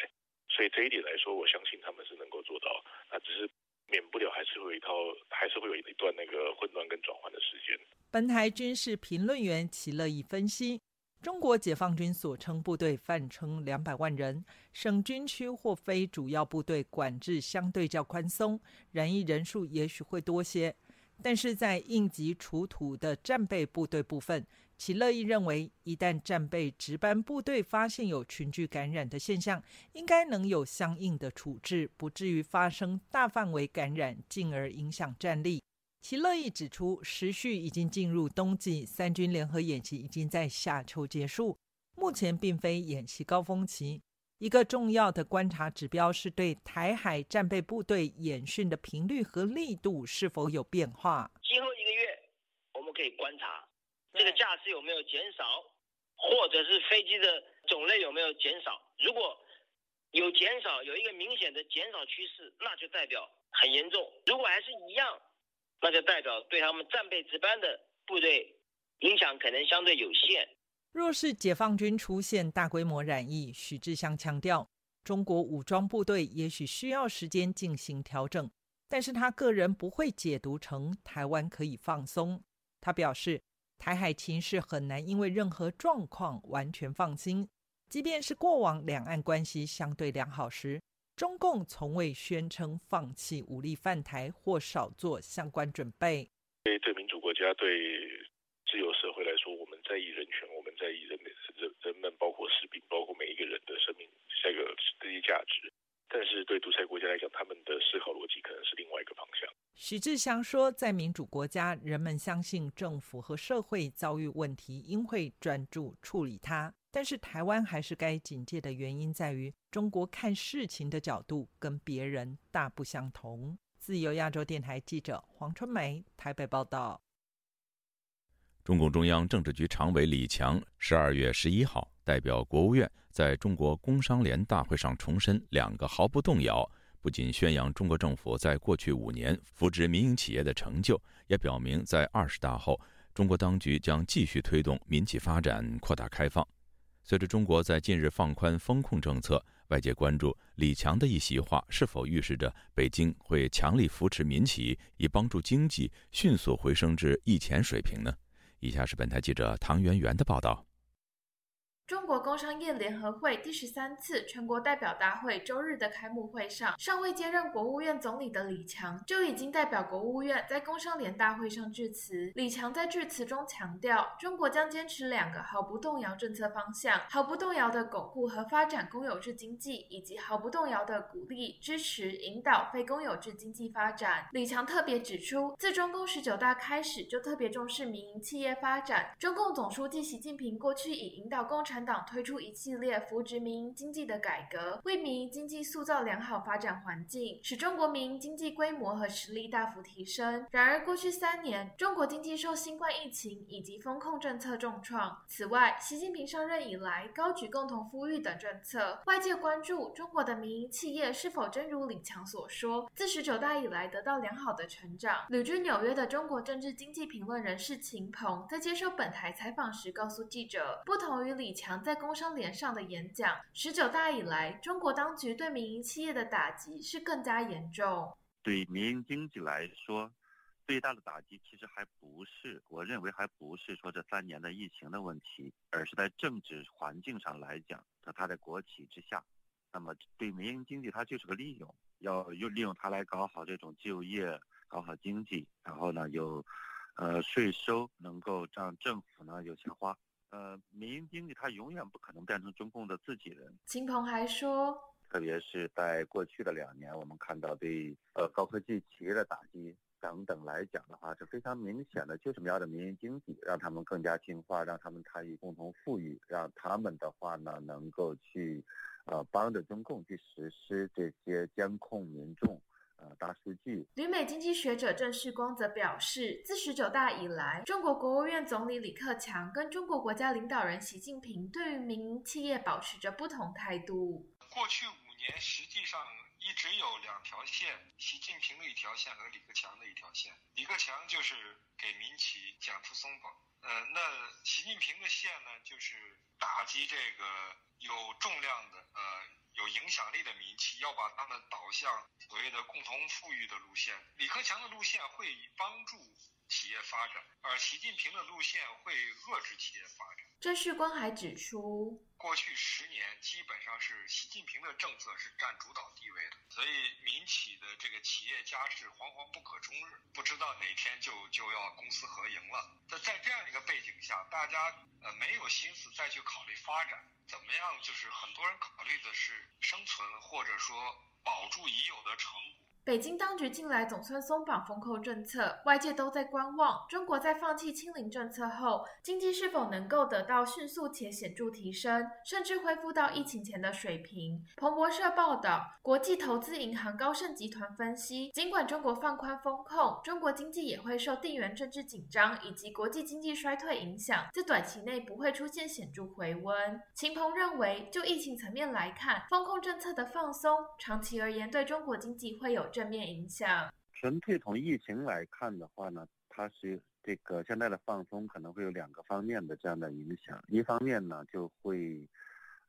Speaker 21: 所以这一点来说，我相信他们是能够做到，那只是免不了还是会有一套，还是会有一段那个混乱跟转换的时间。
Speaker 20: 本台军事评论员齐乐意分析。中国解放军所称部队泛称两百万人，省军区或非主要部队管制相对较宽松，染疫人数也许会多些。但是在应急除土的战备部队部分，其乐意认为，一旦战备值班部队发现有群聚感染的现象，应该能有相应的处置，不至于发生大范围感染，进而影响战力。其乐意指出，时序已经进入冬季，三军联合演习已经在夏秋结束，目前并非演习高峰期。一个重要的观察指标是对台海战备部队演训的频率和力度是否有变化。
Speaker 22: 今后一个月，我们可以观察这个架势有没有减少，或者是飞机的种类有没有减少。如果有减少，有一个明显的减少趋势，那就代表很严重。如果还是一样，那就代表对他们战备值班的部队影响可能相对有限。
Speaker 20: 若是解放军出现大规模染疫，许志祥强调，中国武装部队也许需要时间进行调整，但是他个人不会解读成台湾可以放松。他表示，台海情势很难因为任何状况完全放心，即便是过往两岸关系相对良好时，中共从未宣称放弃武力犯台或少做相关准备。
Speaker 21: 对对民主国家对自由社会来说，我们在意人权，我们在意人人人们，包括士兵，包括每一个人的生命，这个这些价值。但是对独裁国家来讲，他们的思考逻辑可能是另外一个方向。
Speaker 20: 徐志祥说，在民主国家，人们相信政府和社会遭遇问题，应会专注处理它。但是台湾还是该警戒的原因在于，中国看事情的角度跟别人大不相同。自由亚洲电台记者黄春梅台北报道。
Speaker 1: 中共中央政治局常委李强十二月十一号代表国务院在中国工商联大会上重申两个毫不动摇，不仅宣扬中国政府在过去五年扶植民营企业的成就，也表明在二十大后，中国当局将继续推动民企发展、扩大开放。随着中国在近日放宽风控政策，外界关注李强的一席话是否预示着北京会强力扶持民企，以帮助经济迅速回升至疫前水平呢？以下是本台记者唐媛媛的报道。
Speaker 23: 中国工商业联合会第十三次全国代表大会周日的开幕会上，尚未接任国务院总理的李强就已经代表国务院在工商联大会上致辞。李强在致辞中强调，中国将坚持两个毫不动摇政策方向：毫不动摇的巩固和发展公有制经济，以及毫不动摇的鼓励、支持、引导非公有制经济发展。李强特别指出，自中共十九大开始就特别重视民营企业发展。中共总书记习近平过去以引导共产党党推出一系列扶植民营经济的改革，为民营经济塑造良好发展环境，使中国民营经济规模和实力大幅提升。然而，过去三年，中国经济受新冠疫情以及风控政策重创。此外，习近平上任以来高举共同富裕等政策，外界关注中国的民营企业是否真如李强所说，自十九大以来得到良好的成长。旅居纽约的中国政治经济评论人士秦鹏在接受本台采访时告诉记者，不同于李强。在工商联上的演讲，十九大以来，中国当局对民营企业的打击是更加严重。
Speaker 24: 对民营经济来说，最大的打击其实还不是，我认为还不是说这三年的疫情的问题，而是在政治环境上来讲，它在国企之下，那么对民营经济它就是个利用，要用利用它来搞好这种就业，搞好经济，然后呢有，呃税收能够让政府呢有钱花。呃，民营经济它永远不可能变成中共的自己人。
Speaker 23: 秦鹏还说，
Speaker 24: 特别是在过去的两年，我们看到对呃高科技企业的打击等等来讲的话，是非常明显的，就是瞄着民营经济，让他们更加听话，让他们参与共同富裕，让他们的话呢能够去，呃帮着中共去实施这些监控民众。大数据。
Speaker 23: 旅美经济学者郑世光则表示，自十九大以来，中国国务院总理李克强跟中国国家领导人习近平对于民营企业保持着不同态度。
Speaker 25: 过去五年，实际上一直有两条线：习近平的一条线和李克强的一条线。李克强就是给民企讲出松绑，呃，那习近平的线呢，就是打击这个有重量的呃。有影响力的民企要把他们导向所谓的共同富裕的路线。李克强的路线会帮助企业发展，而习近平的路线会遏制企业发展。
Speaker 23: 郑旭光还指出，
Speaker 25: 过去十年基本上是习近平的政策是占主导地位的，所以民企的这个企业家是惶惶不可终日，不知道哪天就就要公私合营了。那在这样一个背景下，大家呃没有心思再去考虑发展。怎么样？就是很多人考虑的是生存，或者说保住已有的成果。
Speaker 23: 北京当局近来总算松绑封控政策，外界都在观望中国在放弃清零政策后，经济是否能够得到迅速且显著提升，甚至恢复到疫情前的水平。彭博社报道，国际投资银行高盛集团分析，尽管中国放宽风控，中国经济也会受地缘政治紧张以及国际经济衰退影响，在短期内不会出现显著回温。秦鹏认为，就疫情层面来看，风控政策的放松，长期而言对中国经济会有。正面影响。
Speaker 24: 纯粹从疫情来看的话呢，它是这个现在的放松可能会有两个方面的这样的影响。一方面呢，就会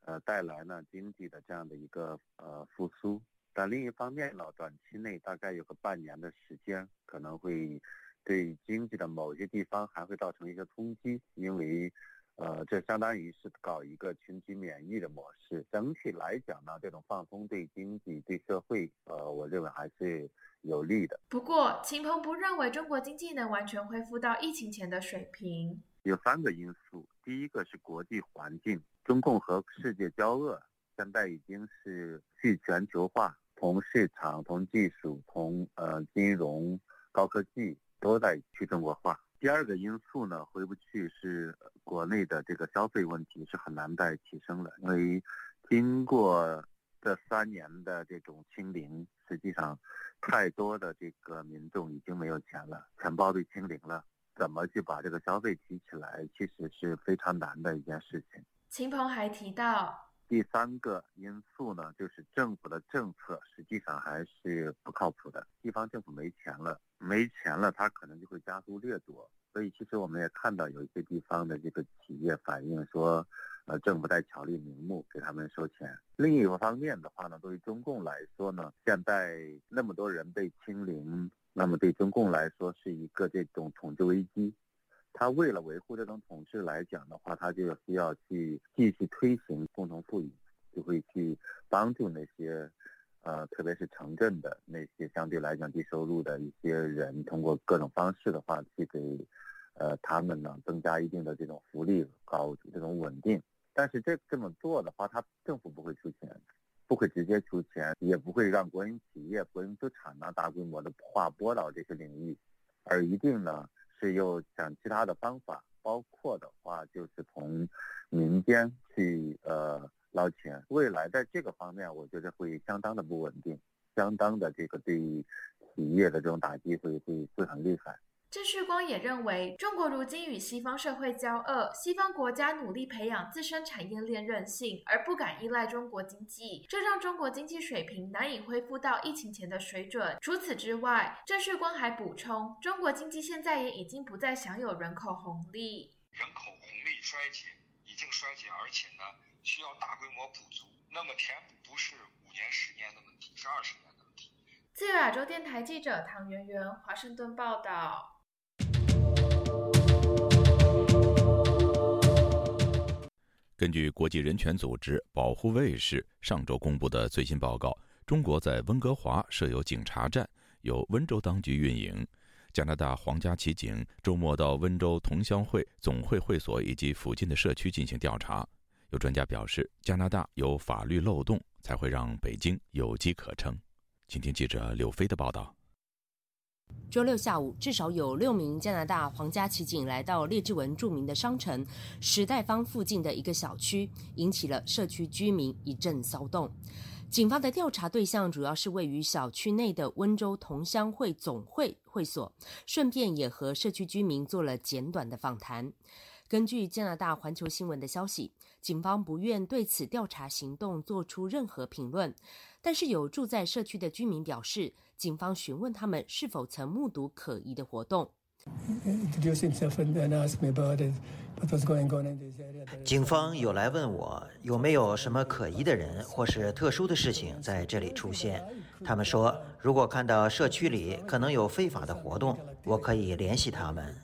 Speaker 24: 呃带来呢经济的这样的一个呃复苏，但另一方面呢，短期内大概有个半年的时间，可能会对经济的某些地方还会造成一个冲击，因为。呃，这相当于是搞一个群体免疫的模式。整体来讲呢，这种放松对经济、对社会，呃，我认为还是有利的。
Speaker 23: 不过，秦鹏不认为中国经济能完全恢复到疫情前的水平。
Speaker 24: 有三个因素，第一个是国际环境，中共和世界交恶，现在已经是去全球化，从市场、从技术、从呃金融、高科技都在去中国化。第二个因素呢，回不去是国内的这个消费问题是很难再提升了，因为经过这三年的这种清零，实际上太多的这个民众已经没有钱了，钱包被清零了，怎么去把这个消费提起来，其实是非常难的一件事情。
Speaker 23: 秦鹏还提到。
Speaker 24: 第三个因素呢，就是政府的政策实际上还是不靠谱的。地方政府没钱了，没钱了，他可能就会加速掠夺。所以其实我们也看到有一些地方的这个企业反映说，呃，政府在巧立名目给他们收钱。另一个方面的话呢，对于中共来说呢，现在那么多人被清零，那么对中共来说是一个这种统治危机。他为了维护这种统治来讲的话，他就需要去继续推行共同富裕，就会去帮助那些，呃，特别是城镇的那些相对来讲低收入的一些人，通过各种方式的话去给，呃，他们呢增加一定的这种福利，搞这种稳定。但是这这么做的话，他政府不会出钱，不会直接出钱，也不会让国营企业、国营资产呢大规模的划拨到这些领域，而一定呢。是又想其他的方法，包括的话就是从民间去呃捞钱。未来在这个方面，我觉得会相当的不稳定，相当的这个对企业的这种打击会会会很厉害。
Speaker 23: 郑旭光也认为，中国如今与西方社会交恶，西方国家努力培养自身产业链韧性，而不敢依赖中国经济，这让中国经济水平难以恢复到疫情前的水准。除此之外，郑旭光还补充，中国经济现在也已经不再享有人口红利，
Speaker 25: 人口红利衰竭，已经衰竭，而且呢需要大规模补足。那么填补不是五年、十年的问题，是二十年的问题。
Speaker 23: 自由亚洲电台记者唐媛媛，华盛顿报道。
Speaker 1: 根据国际人权组织保护卫士上周公布的最新报告，中国在温哥华设有警察站，由温州当局运营。加拿大皇家骑警周末到温州同乡会总会会所以及附近的社区进行调查。有专家表示，加拿大有法律漏洞，才会让北京有机可乘。请听记者柳飞的报道。
Speaker 26: 周六下午，至少有六名加拿大皇家骑警来到列治文著名的商城时代坊附近的一个小区，引起了社区居民一阵骚动。警方的调查对象主要是位于小区内的温州同乡会总会会所，顺便也和社区居民做了简短的访谈。根据加拿大环球新闻的消息，警方不愿对此调查行动做出任何评论，但是有住在社区的居民表示。警方询问他们是否曾目睹可疑的活动。
Speaker 27: 警方有来问我有没有什么可疑的人或是特殊的事情在这里出现。他们说，如果看到社区里可能有非法的活动，我可以联系他们。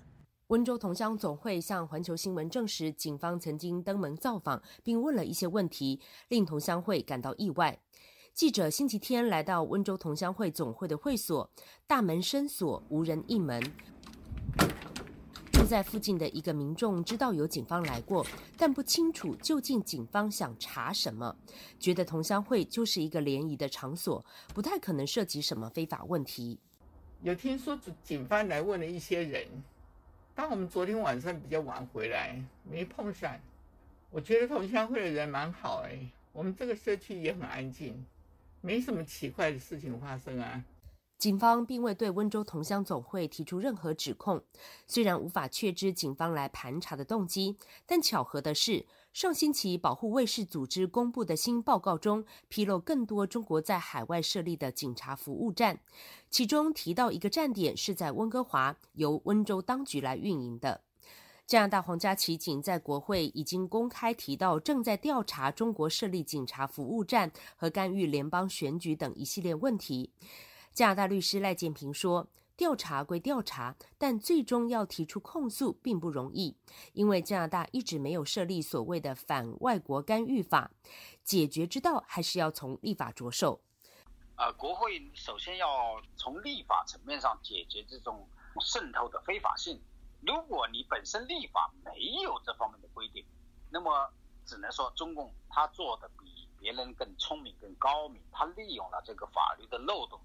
Speaker 26: 温州同乡总会向环球新闻证实，警方曾经登门造访，并问了一些问题，令同乡会感到意外。记者星期天来到温州同乡会总会的会所，大门深锁，无人应门。住在附近的一个民众知道有警方来过，但不清楚究竟警方想查什么，觉得同乡会就是一个联谊的场所，不太可能涉及什么非法问题。
Speaker 28: 有听说警方来问了一些人，那我们昨天晚上比较晚回来，没碰上。我觉得同乡会的人蛮好哎，我们这个社区也很安静。没什么奇怪的事情发生啊。
Speaker 26: 警方并未对温州同乡总会提出任何指控。虽然无法确知警方来盘查的动机，但巧合的是，上星期，保护卫士组织公布的新报告中，披露更多中国在海外设立的警察服务站，其中提到一个站点是在温哥华，由温州当局来运营的。加拿大皇家骑警在国会已经公开提到，正在调查中国设立警察服务站和干预联邦选举等一系列问题。加拿大律师赖建平说。调查归调查，但最终要提出控诉并不容易，因为加拿大一直没有设立所谓的反外国干预法，解决之道还是要从立法着手。
Speaker 29: 呃，国会首先要从立法层面上解决这种渗透的非法性。如果你本身立法没有这方面的规定，那么只能说中共他做的比别人更聪明、更高明，他利用了这个法律的漏洞。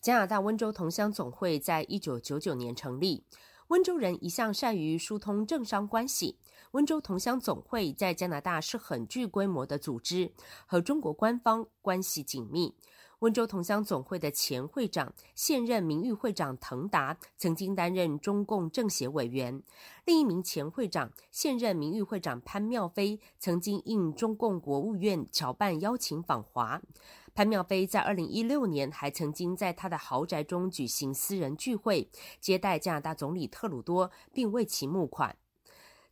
Speaker 26: 加拿大温州同乡总会在一九九九年成立。温州人一向善于疏通政商关系。温州同乡总会在加拿大是很具规模的组织，和中国官方关系紧密。温州同乡总会的前会长、现任名誉会长滕达曾经担任中共政协委员；另一名前会长、现任名誉会长潘妙飞曾经应中共国务院侨办邀请访华。潘妙飞在二零一六年还曾经在他的豪宅中举行私人聚会，接待加拿大总理特鲁多，并为其募款。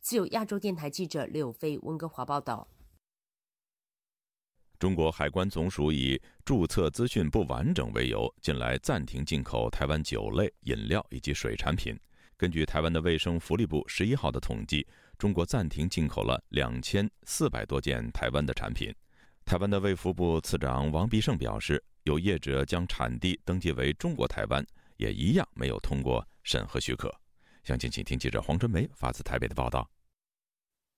Speaker 26: 自由亚洲电台记者柳飞温哥华报道。
Speaker 1: 中国海关总署以注册资讯不完整为由，近来暂停进口台湾酒类、饮料以及水产品。根据台湾的卫生福利部十一号的统计，中国暂停进口了两千四百多件台湾的产品。台湾的卫福部次长王必胜表示，有业者将产地登记为中国台湾，也一样没有通过审核许可。详情，请听记者黄春梅发自台北的报道。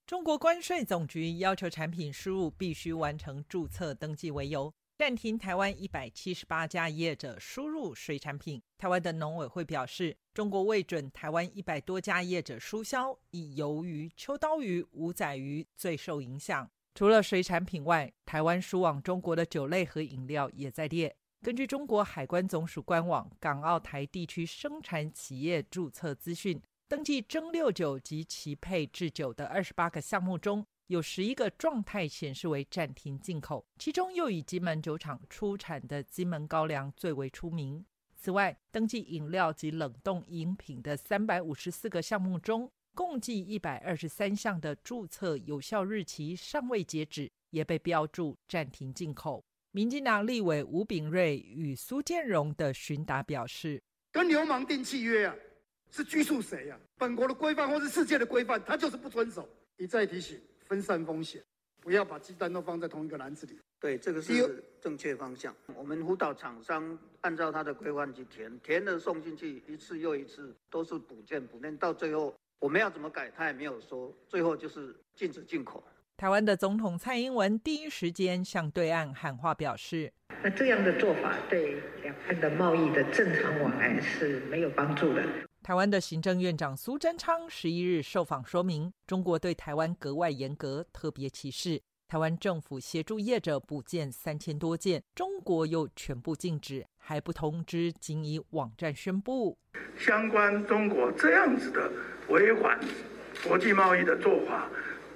Speaker 20: 中国关税总局要求产品输入必须完成注册登记为由，暂停台湾一百七十八家业者输入水产品。台湾的农委会表示，中国未准台湾一百多家业者输销，以鱿鱼、秋刀鱼、五仔鱼最受影响。除了水产品外，台湾输往中国的酒类和饮料也在列。根据中国海关总署官网港澳台地区生产企业注册资讯，登记蒸馏酒及其配制酒的二十八个项目中，有十一个状态显示为暂停进口，其中又以金门酒厂出产的金门高粱最为出名。此外，登记饮料及冷冻饮品的三百五十四个项目中，共计一百二十三项的注册有效日期尚未截止，也被标注暂停进口。民进党立委吴炳瑞与苏建荣的询答表示：“
Speaker 30: 跟流氓订契约啊，是拘束谁呀？本国的规范或是世界的规范，他就是不遵守。一再提醒，分散风险，不要把鸡蛋都放在同一个篮子里。
Speaker 31: 对，这个是正确方向。我们辅导厂商按照他的规范去填，填了送进去，一次又一次都是补件补件，到最后。”我们要怎么改，他也没有说。最后就是禁止进口。
Speaker 20: 台湾的总统蔡英文第一时间向对岸喊话，表示：
Speaker 32: 那这样的做法对两岸的贸易的正常往来是没有帮助的。
Speaker 20: 台湾的行政院长苏贞昌十一日受访说明，中国对台湾格外严格，特别歧视。台湾政府协助业者补件三千多件，中国又全部禁止，还不通知，仅以网站宣布
Speaker 30: 相关中国这样子的。违反国际贸易的做法，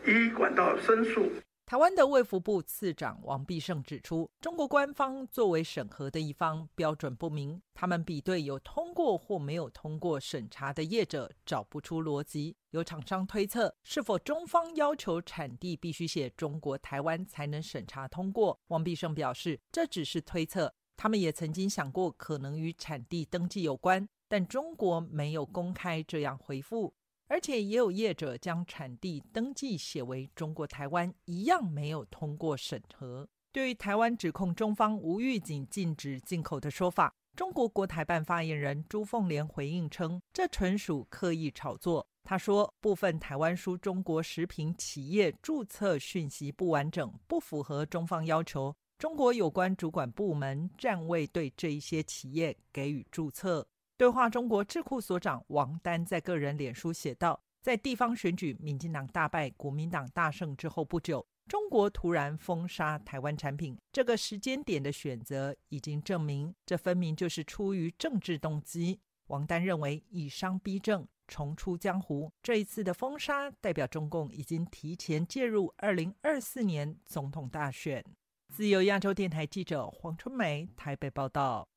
Speaker 30: 一管道申诉。
Speaker 20: 台湾的卫福部次长王必胜指出，中国官方作为审核的一方，标准不明。他们比对有通过或没有通过审查的业者，找不出逻辑。有厂商推测，是否中方要求产地必须写中国台湾才能审查通过？王必胜表示，这只是推测。他们也曾经想过，可能与产地登记有关，但中国没有公开这样回复。而且也有业者将产地登记写为中国台湾，一样没有通过审核。对于台湾指控中方无预警禁止进口的说法，中国国台办发言人朱凤莲回应称，这纯属刻意炒作。他说，部分台湾输中国食品企业注册讯息不完整，不符合中方要求，中国有关主管部门暂未对这一些企业给予注册。对话中国智库所长王丹在个人脸书写道：“在地方选举民进党大败、国民党大胜之后不久，中国突然封杀台湾产品，这个时间点的选择已经证明，这分明就是出于政治动机。”王丹认为，以商逼政，重出江湖。这一次的封杀代表中共已经提前介入二零二四年总统大选。自由亚洲电台记者黄春梅台北报道。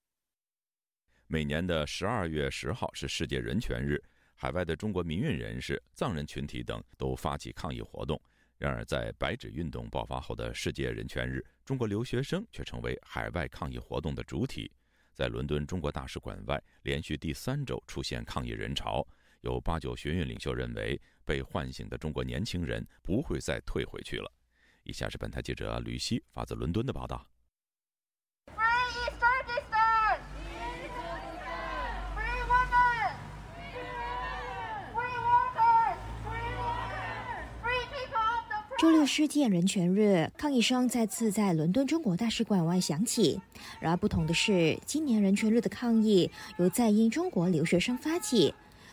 Speaker 1: 每年的十二月十号是世界人权日，海外的中国民运人士、藏人群体等都发起抗议活动。然而，在白纸运动爆发后的世界人权日，中国留学生却成为海外抗议活动的主体。在伦敦中国大使馆外，连续第三周出现抗议人潮。有八九学院领袖认为，被唤醒的中国年轻人不会再退回去了。以下是本台记者吕希发自伦敦的报道。
Speaker 33: 周六世界人权日，抗议声再次在伦敦中国大使馆外响起。然而不同的是，今年人权日的抗议由在英中国留学生发起，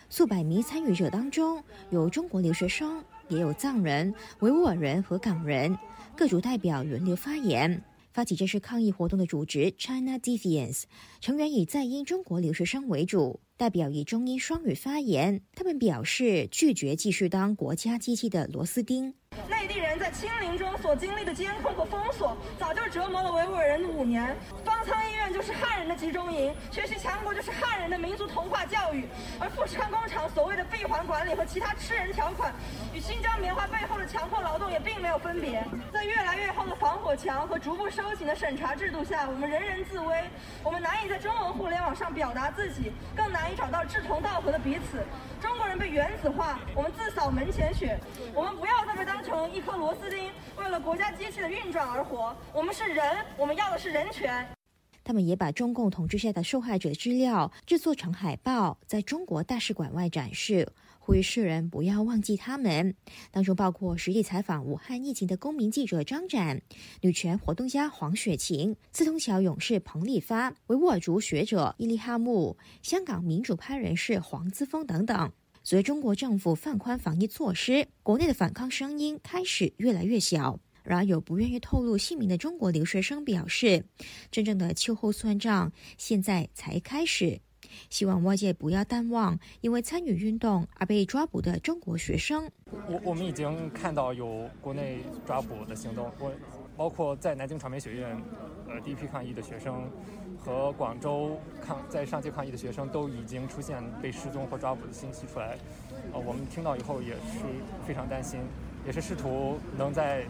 Speaker 33: 数百名参与者当中有中国留学生，也有藏人、维吾尔人和港人，各族代表轮流发言。发起这次抗议活动的组织 China Defiance 成员以在英中国留学生为主。代表以中英双语发言，他们表示拒绝继续当国家机器的螺丝钉。
Speaker 34: 内地人在清零中所经历的监控和封锁，早就折磨了维吾尔人的五年。方舱医院就是汉人的集中营，学习强国就是汉人的民族同化教育，而富士康工厂所谓的闭环管理和其他吃人条款，与新疆棉花背后的强迫劳动也并没有分别。在越来越厚的防火墙和逐步收紧的审查制度下，我们人人自危，我们难以在中文互联网上表达自己，更难以。找到志同道合的彼此。中国人被原子化，我们自扫门前雪。我们不要再被当成一颗螺丝钉，为了国家机器的运转而活。我们是人，我们要的是人权。
Speaker 33: 他们也把中共统治下的受害者资料制作成海报，在中国大使馆外展示。呼吁世人不要忘记他们，当中包括实地采访武汉疫情的公民记者张展、女权活动家黄雪晴、四通桥勇士彭丽发、维吾尔族学者伊利哈木、香港民主派人士黄之锋等等。随着中国政府放宽防疫措施，国内的反抗声音开始越来越小。然而，有不愿意透露姓名的中国留学生表示，真正的秋后算账现在才开始。希望外界不要淡忘，因为参与运动而被抓捕的中国学生。
Speaker 35: 我我们已经看到有国内抓捕的行动，我包括在南京传媒学院，呃，第一批抗议的学生和广州抗在上街抗议的学生都已经出现被失踪或抓捕的信息出来。呃，我们听到以后也是非常担心，也是试图能在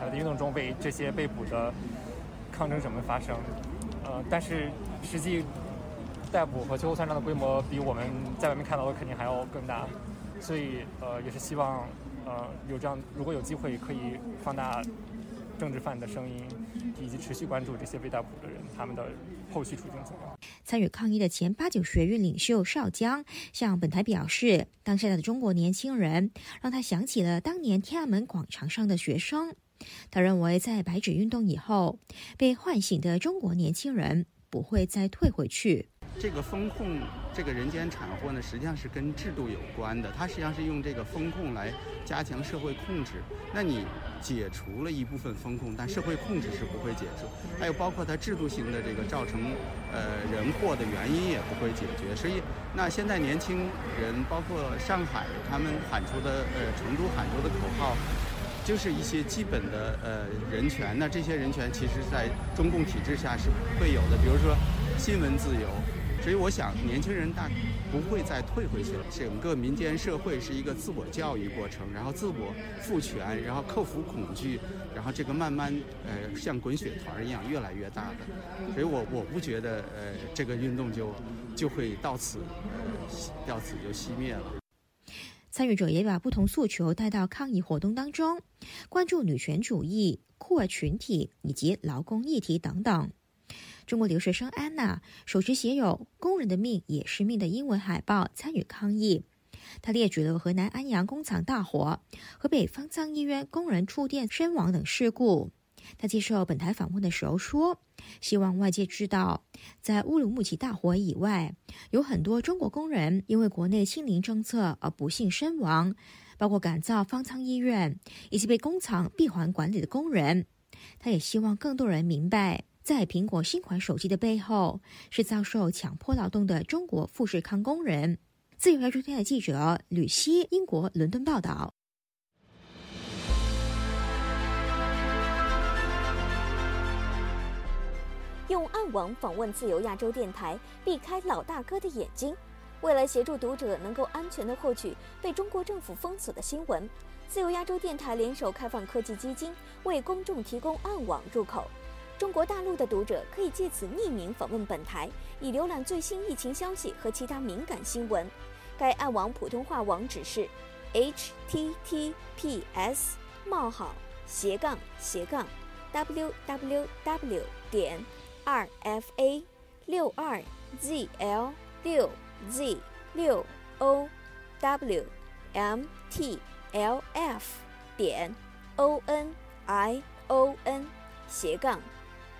Speaker 35: 呃运动中为这些被捕的抗争者们发声。呃，但是实际。逮捕和秋后算账的规模比我们在外面看到的肯定还要更大，所以呃也是希望呃有这样如果有机会可以放大政治犯的声音，以及持续关注这些被逮捕的人他们的后续处境怎么样。
Speaker 33: 参与抗议的前八九学院领袖邵江向本台表示，当下的中国年轻人让他想起了当年天安门广场上的学生。他认为在白纸运动以后被唤醒的中国年轻人不会再退回去。
Speaker 36: 这个风控，这个人间产货呢，实际上是跟制度有关的。它实际上是用这个风控来加强社会控制。那你解除了一部分风控，但社会控制是不会解除。还有包括它制度性的这个造成呃人祸的原因也不会解决。所以，那现在年轻人，包括上海他们喊出的呃成都喊出的口号，就是一些基本的呃人权。那这些人权其实在中共体制下是会有的，比如说新闻自由。所以我想，年轻人大不会再退回去了。整个民间社会是一个自我教育过程，然后自我赋权，然后克服恐惧，然后这个慢慢呃像滚雪团一样越来越大的。所以我我不觉得呃这个运动就就会到此呃到此就熄灭了。
Speaker 33: 参与者也把不同诉求带到抗议活动当中，关注女权主义、酷儿群体以及劳工议题等等。中国留学生安娜手持写有“工人的命也是命”的英文海报参与抗议。他列举了河南安阳工厂大火、河北方舱医院工人触电身亡等事故。他接受本台访问的时候说：“希望外界知道，在乌鲁木齐大火以外，有很多中国工人因为国内清零政策而不幸身亡，包括改造方舱医院以及被工厂闭环管理的工人。”他也希望更多人明白。在苹果新款手机的背后，是遭受强迫劳动的中国富士康工人。自由亚洲电台记者吕希，英国伦敦报道。
Speaker 37: 用暗网访问自由亚洲电台，避开老大哥的眼睛。为了协助读者能够安全地获取被中国政府封锁的新闻，自由亚洲电台联手开放科技基金，为公众提供暗网入口。中国大陆的读者可以借此匿名访问本台，以浏览最新疫情消息和其他敏感新闻。该暗网普通话网址是 h t t p s 冒号斜杠斜杠 w w w 点 r f a 六二 z l 六 z 六 o w m t l f 点 o n i o n 斜杠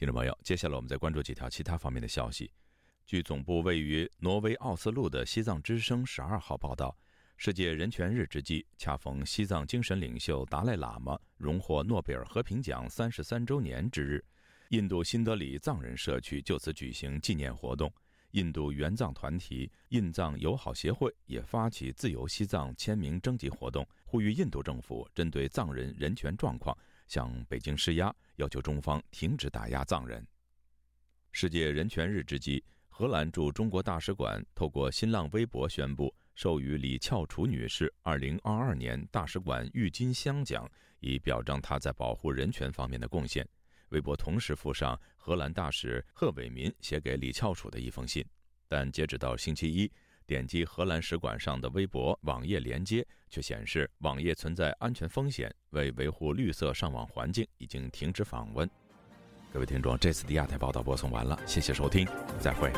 Speaker 1: 听众朋友，接下来我们再关注几条其他方面的消息。据总部位于挪威奥斯陆的西藏之声十二号报道，世界人权日之际，恰逢西藏精神领袖达赖喇嘛荣获诺贝尔和平奖三十三周年之日，印度新德里藏人社区就此举行纪念活动。印度援藏团体印藏友好协会也发起自由西藏签名征集活动，呼吁印度政府针对藏人人权状况向北京施压，要求中方停止打压藏人。世界人权日之际。荷兰驻中国大使馆透过新浪微博宣布，授予李翘楚女士2022年大使馆郁金香奖，以表彰她在保护人权方面的贡献。微博同时附上荷兰大使贺伟民写给李翘楚的一封信，但截止到星期一，点击荷兰使馆上的微博网页连接，却显示网页存在安全风险，为维护绿色上网环境，已经停止访问。各位听众，这次的亚太报道播送完了，谢谢收听，再会。